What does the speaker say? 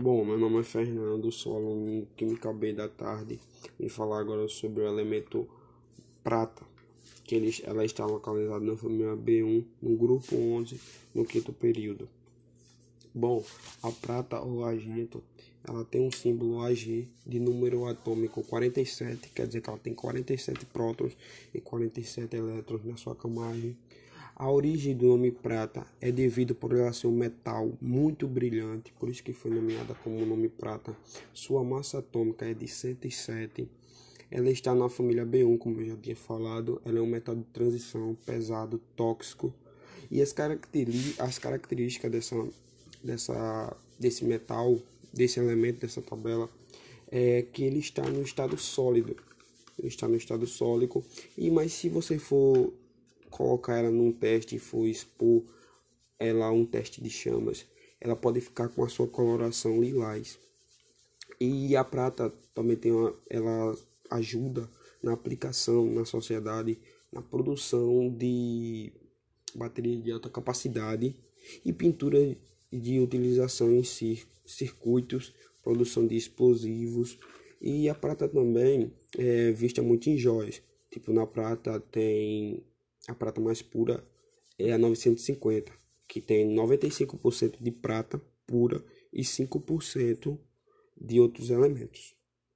Bom, meu nome é Fernando, sou aluno em Química B da tarde e falar agora sobre o elemento prata, que ele, ela está localizada na família B1, no grupo 11, no quinto período. Bom, a prata ou argento, ela tem um símbolo Ag de número atômico 47, quer dizer que ela tem 47 prótons e 47 elétrons na sua camagem a origem do nome prata é devido por ela ser um metal muito brilhante, por isso que foi nomeada como nome prata. Sua massa atômica é de 107. Ela está na família B1, como eu já tinha falado. Ela é um metal de transição pesado, tóxico. E as, as características dessa, dessa, desse metal, desse elemento, dessa tabela, é que ele está no estado sólido. Ele está no estado sólido. E mas se você for colocar ela num teste e for expor ela a um teste de chamas, ela pode ficar com a sua coloração lilás. E a prata também tem uma, ela ajuda na aplicação na sociedade, na produção de baterias de alta capacidade e pintura de utilização em circuitos, produção de explosivos. E a prata também é vista muito em joias. Tipo, na prata tem a prata mais pura é a 950, que tem 95% de prata pura e 5% de outros elementos.